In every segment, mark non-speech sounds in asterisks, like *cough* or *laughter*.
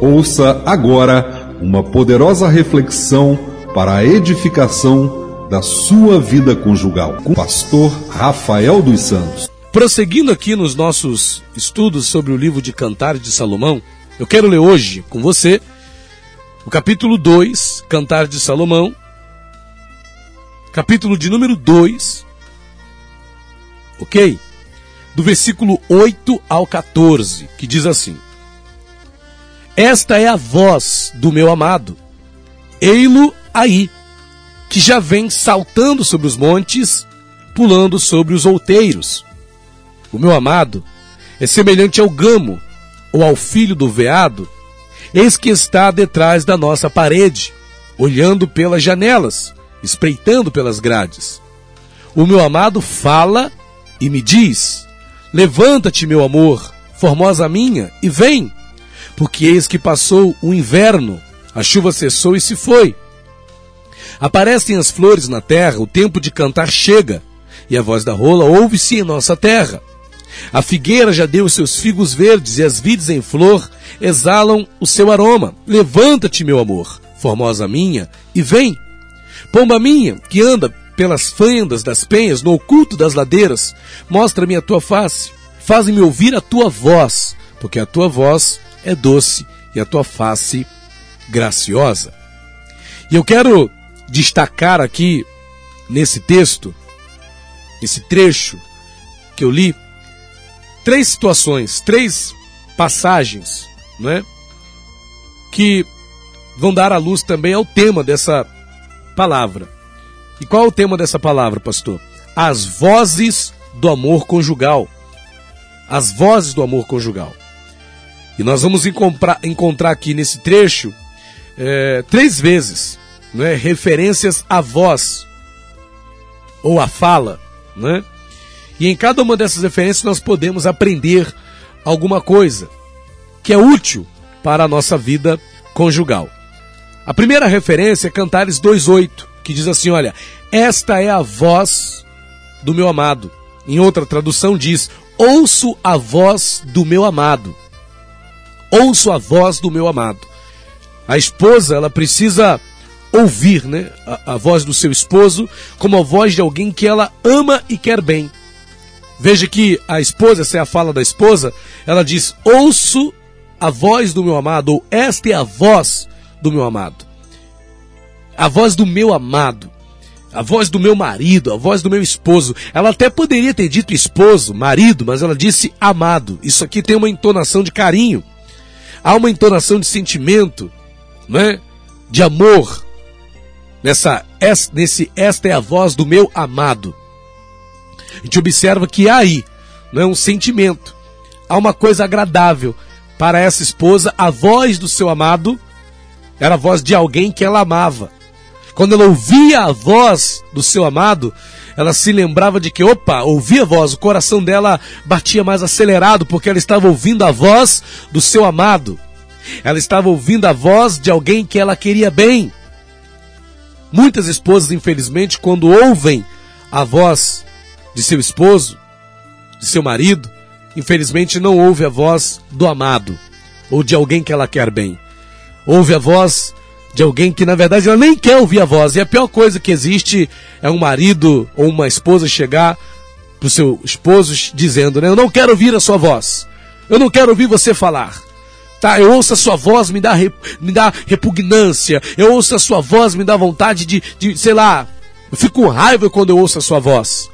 Ouça agora uma poderosa reflexão para a edificação da sua vida conjugal com o pastor Rafael dos Santos. Prosseguindo aqui nos nossos estudos sobre o livro de Cantares de Salomão, eu quero ler hoje com você o capítulo 2, Cantar de Salomão, capítulo de número 2, ok? Do versículo 8 ao 14, que diz assim: Esta é a voz do meu amado, ei-lo aí, que já vem saltando sobre os montes, pulando sobre os outeiros. O meu amado é semelhante ao gamo, ou ao filho do veado, eis que está detrás da nossa parede, olhando pelas janelas, espreitando pelas grades. O meu amado fala e me diz: Levanta-te, meu amor, formosa minha, e vem, porque eis que passou o inverno, a chuva cessou e se foi. Aparecem as flores na terra, o tempo de cantar chega, e a voz da rola ouve-se em nossa terra. A figueira já deu seus figos verdes e as vides em flor exalam o seu aroma. Levanta-te, meu amor, formosa minha, e vem. Pomba minha, que anda pelas fendas das penhas, no oculto das ladeiras, mostra-me a tua face, faz-me ouvir a tua voz, porque a tua voz é doce e a tua face graciosa. E eu quero destacar aqui nesse texto, esse trecho que eu li, três situações, três passagens, né, que vão dar à luz também ao tema dessa palavra. E qual é o tema dessa palavra, pastor? As vozes do amor conjugal. As vozes do amor conjugal. E nós vamos encontrar, aqui nesse trecho é, três vezes né, referências à voz ou à fala, né? E em cada uma dessas referências nós podemos aprender alguma coisa que é útil para a nossa vida conjugal. A primeira referência é Cantares 2:8, que diz assim, olha: "Esta é a voz do meu amado". Em outra tradução diz: "Ouço a voz do meu amado". Ouço a voz do meu amado. A esposa, ela precisa ouvir, né, a, a voz do seu esposo como a voz de alguém que ela ama e quer bem. Veja que a esposa, essa é a fala da esposa, ela diz: Ouço a voz do meu amado, ou esta é a voz do meu amado. A voz do meu amado. A voz do meu marido, a voz do meu esposo. Ela até poderia ter dito esposo, marido, mas ela disse amado. Isso aqui tem uma entonação de carinho. Há uma entonação de sentimento, né? De amor. Nessa, nesse, esta é a voz do meu amado a gente observa que há aí é um sentimento, há uma coisa agradável para essa esposa, a voz do seu amado era a voz de alguém que ela amava. Quando ela ouvia a voz do seu amado, ela se lembrava de que, opa, ouvia a voz, o coração dela batia mais acelerado porque ela estava ouvindo a voz do seu amado. Ela estava ouvindo a voz de alguém que ela queria bem. Muitas esposas, infelizmente, quando ouvem a voz de seu esposo, de seu marido, infelizmente não ouve a voz do amado ou de alguém que ela quer bem. Ouve a voz de alguém que na verdade ela nem quer ouvir a voz. E a pior coisa que existe é um marido ou uma esposa chegar pro seu esposo dizendo, né, eu não quero ouvir a sua voz. Eu não quero ouvir você falar. Tá, eu ouço a sua voz, me dá, me dá repugnância. Eu ouço a sua voz, me dá vontade de, de sei lá, eu fico com raiva quando eu ouço a sua voz.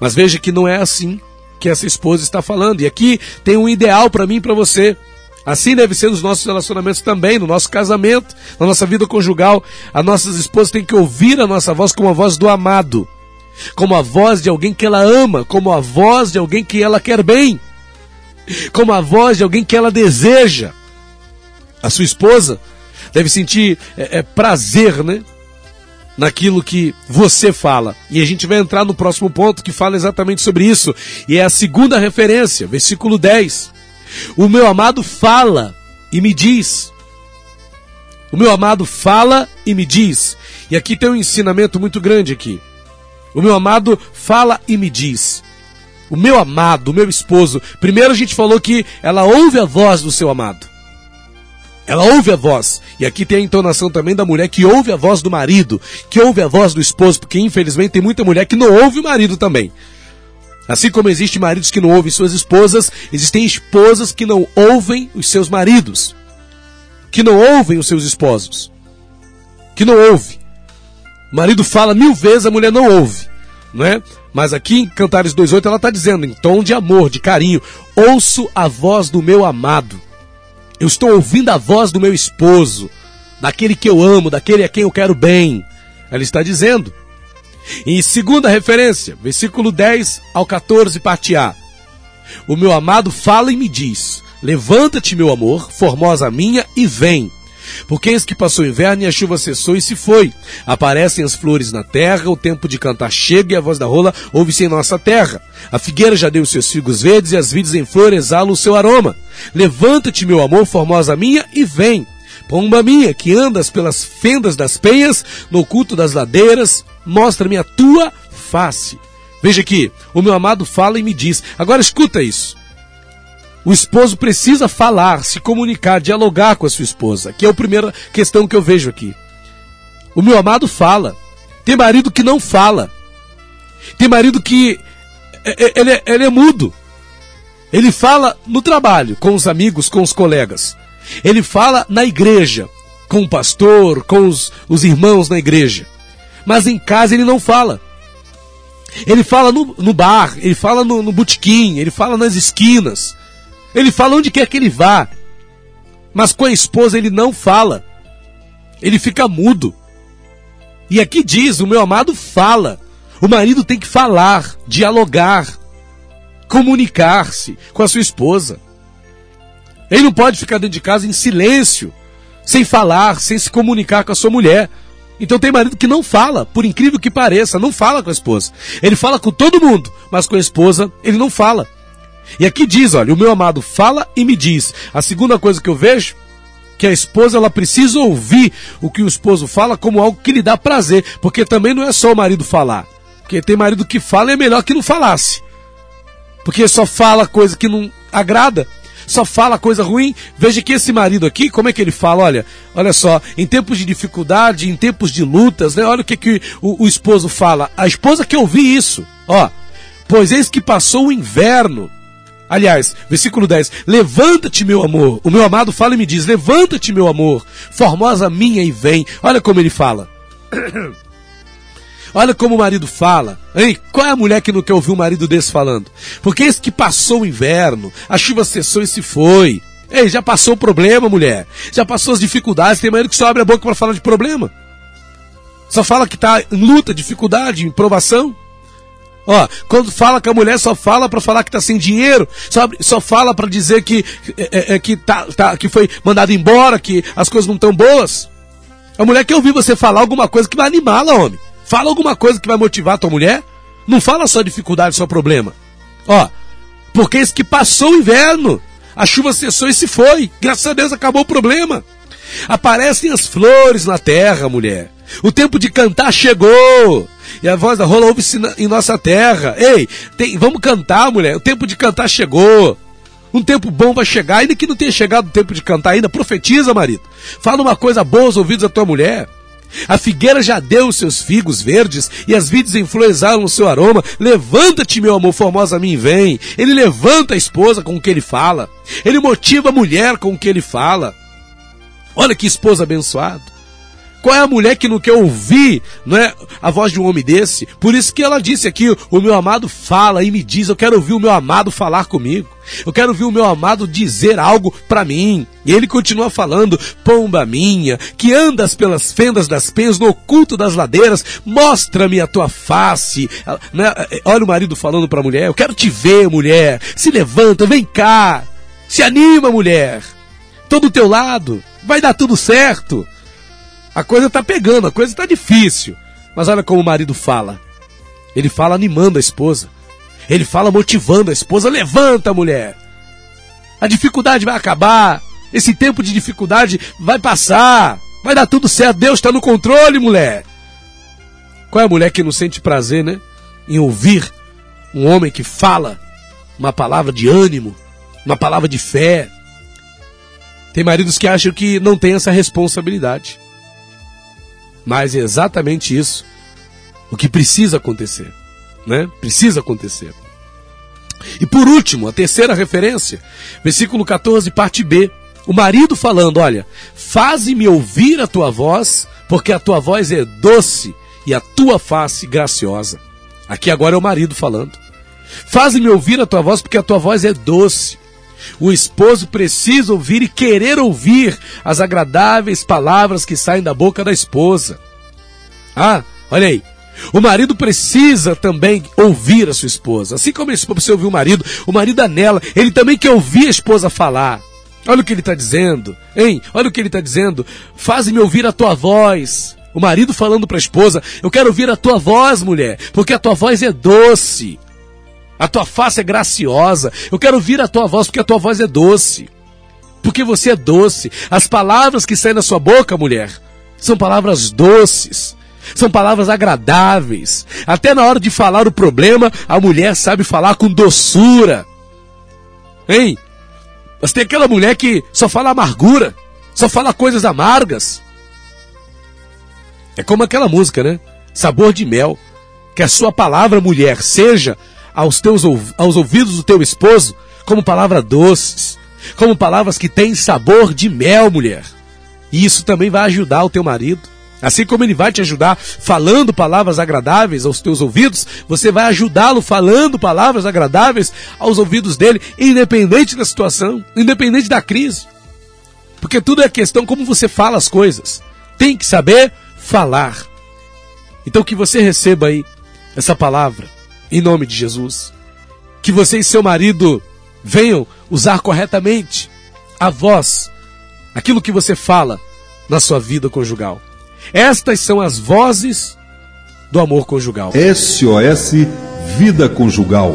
Mas veja que não é assim que essa esposa está falando. E aqui tem um ideal para mim e para você. Assim deve ser nos nossos relacionamentos também, no nosso casamento, na nossa vida conjugal. As nossas esposas têm que ouvir a nossa voz como a voz do amado, como a voz de alguém que ela ama, como a voz de alguém que ela quer bem, como a voz de alguém que ela deseja. A sua esposa deve sentir é, é, prazer, né? naquilo que você fala. E a gente vai entrar no próximo ponto que fala exatamente sobre isso. E é a segunda referência, versículo 10. O meu amado fala e me diz. O meu amado fala e me diz. E aqui tem um ensinamento muito grande aqui. O meu amado fala e me diz. O meu amado, o meu esposo. Primeiro a gente falou que ela ouve a voz do seu amado. Ela ouve a voz. E aqui tem a entonação também da mulher que ouve a voz do marido, que ouve a voz do esposo, porque infelizmente tem muita mulher que não ouve o marido também. Assim como existem maridos que não ouvem suas esposas, existem esposas que não ouvem os seus maridos, que não ouvem os seus esposos, que não ouve. O marido fala mil vezes, a mulher não ouve, não é? Mas aqui em Cantares 2.8 ela está dizendo, em tom de amor, de carinho, ouço a voz do meu amado. Eu estou ouvindo a voz do meu esposo, daquele que eu amo, daquele a quem eu quero bem. Ela está dizendo. Em segunda referência, versículo 10 ao 14, parte A. O meu amado fala e me diz: Levanta-te, meu amor, formosa minha, e vem. Porque eis que passou o inverno e a chuva cessou e se foi. Aparecem as flores na terra, o tempo de cantar chega e a voz da rola ouve-se em nossa terra. A figueira já deu seus figos verdes e as vides em flor exalam o seu aroma. Levanta-te, meu amor, formosa minha, e vem. Pomba minha, que andas pelas fendas das penhas, no oculto das ladeiras, mostra-me a tua face. Veja aqui, o meu amado fala e me diz. Agora escuta isso. O esposo precisa falar, se comunicar, dialogar com a sua esposa, que é a primeira questão que eu vejo aqui. O meu amado fala. Tem marido que não fala. Tem marido que é, é, ele é, ele é mudo. Ele fala no trabalho, com os amigos, com os colegas. Ele fala na igreja, com o pastor, com os, os irmãos na igreja. Mas em casa ele não fala. Ele fala no, no bar, ele fala no, no botequim, ele fala nas esquinas. Ele fala onde quer que ele vá. Mas com a esposa ele não fala. Ele fica mudo. E aqui diz: o meu amado fala. O marido tem que falar, dialogar, comunicar-se com a sua esposa. Ele não pode ficar dentro de casa em silêncio, sem falar, sem se comunicar com a sua mulher. Então tem marido que não fala, por incrível que pareça, não fala com a esposa. Ele fala com todo mundo, mas com a esposa ele não fala. E aqui diz, olha, o meu amado fala e me diz. A segunda coisa que eu vejo que a esposa ela precisa ouvir o que o esposo fala como algo que lhe dá prazer, porque também não é só o marido falar. Porque tem marido que fala e é melhor que não falasse. Porque só fala coisa que não agrada, só fala coisa ruim. Veja que esse marido aqui, como é que ele fala? Olha, olha só, em tempos de dificuldade, em tempos de lutas, né? Olha o que, que o, o esposo fala. A esposa que ouvi isso, ó. Pois eis que passou o inverno Aliás, versículo 10: Levanta-te, meu amor. O meu amado fala e me diz: Levanta-te, meu amor. Formosa minha e vem. Olha como ele fala. *coughs* Olha como o marido fala. Hein? Qual é a mulher que não quer ouvir um marido desse falando? Porque esse que passou o inverno, a chuva cessou e se foi. Ei, já passou o problema, mulher. Já passou as dificuldades. Tem marido que só abre a boca para falar de problema. Só fala que está em luta, dificuldade, em provação. Ó, quando fala com a mulher, só fala para falar que tá sem dinheiro, só, só fala para dizer que, é, é, é, que, tá, tá, que foi mandado embora, que as coisas não estão boas. A mulher quer ouvir você falar alguma coisa que vai animá-la, homem. Fala alguma coisa que vai motivar a tua mulher. Não fala só dificuldade, só problema. Ó, porque esse que passou o inverno, a chuva cessou e se foi. Graças a Deus acabou o problema. Aparecem as flores na terra, mulher. O tempo de cantar chegou. E a voz da rola ouve-se em nossa terra. Ei, tem, vamos cantar, mulher. O tempo de cantar chegou. Um tempo bom vai chegar, ainda que não tenha chegado o tempo de cantar ainda. Profetiza, marido. Fala uma coisa boa aos ouvidos da tua mulher. A figueira já deu os seus figos verdes e as vides influenciaram o seu aroma. Levanta-te, meu amor formosa, a mim vem. Ele levanta a esposa com o que ele fala. Ele motiva a mulher com o que ele fala. Olha que esposa abençoado. Qual é a mulher que não quer ouvir não é, a voz de um homem desse? Por isso que ela disse aqui: o meu amado fala e me diz, eu quero ouvir o meu amado falar comigo. Eu quero ouvir o meu amado dizer algo para mim. E ele continua falando: Pomba minha, que andas pelas fendas das penhas, no oculto das ladeiras, mostra-me a tua face. Né? Olha o marido falando para a mulher: Eu quero te ver, mulher. Se levanta, vem cá. Se anima, mulher. Tô do teu lado. Vai dar tudo certo. A coisa está pegando, a coisa está difícil. Mas olha como o marido fala. Ele fala animando a esposa. Ele fala motivando a esposa. Levanta, mulher. A dificuldade vai acabar. Esse tempo de dificuldade vai passar. Vai dar tudo certo. Deus está no controle, mulher. Qual é a mulher que não sente prazer, né? Em ouvir um homem que fala uma palavra de ânimo, uma palavra de fé. Tem maridos que acham que não tem essa responsabilidade. Mas é exatamente isso o que precisa acontecer, né? Precisa acontecer. E por último, a terceira referência, versículo 14, parte B. O marido falando: Olha, faze-me ouvir a tua voz, porque a tua voz é doce e a tua face graciosa. Aqui agora é o marido falando. Faze-me ouvir a tua voz, porque a tua voz é doce. O esposo precisa ouvir e querer ouvir as agradáveis palavras que saem da boca da esposa. Ah, olha aí. O marido precisa também ouvir a sua esposa. Assim como você ouviu o marido, o marido anela, ele também quer ouvir a esposa falar. Olha o que ele está dizendo, hein? Olha o que ele está dizendo. Faze-me ouvir a tua voz. O marido falando para a esposa: Eu quero ouvir a tua voz, mulher, porque a tua voz é doce. A tua face é graciosa. Eu quero ouvir a tua voz porque a tua voz é doce. Porque você é doce. As palavras que saem da sua boca, mulher, são palavras doces. São palavras agradáveis. Até na hora de falar o problema, a mulher sabe falar com doçura. Hein? Mas tem aquela mulher que só fala amargura, só fala coisas amargas. É como aquela música, né? Sabor de mel. Que a sua palavra, mulher, seja aos, teus, aos ouvidos do teu esposo como palavras doces, como palavras que têm sabor de mel, mulher. E isso também vai ajudar o teu marido. Assim como ele vai te ajudar falando palavras agradáveis aos teus ouvidos, você vai ajudá-lo falando palavras agradáveis aos ouvidos dele, independente da situação, independente da crise. Porque tudo é questão como você fala as coisas. Tem que saber falar. Então que você receba aí essa palavra em nome de Jesus. Que você e seu marido venham usar corretamente a voz, aquilo que você fala na sua vida conjugal. Estas são as vozes do amor conjugal. SOS Vida Conjugal.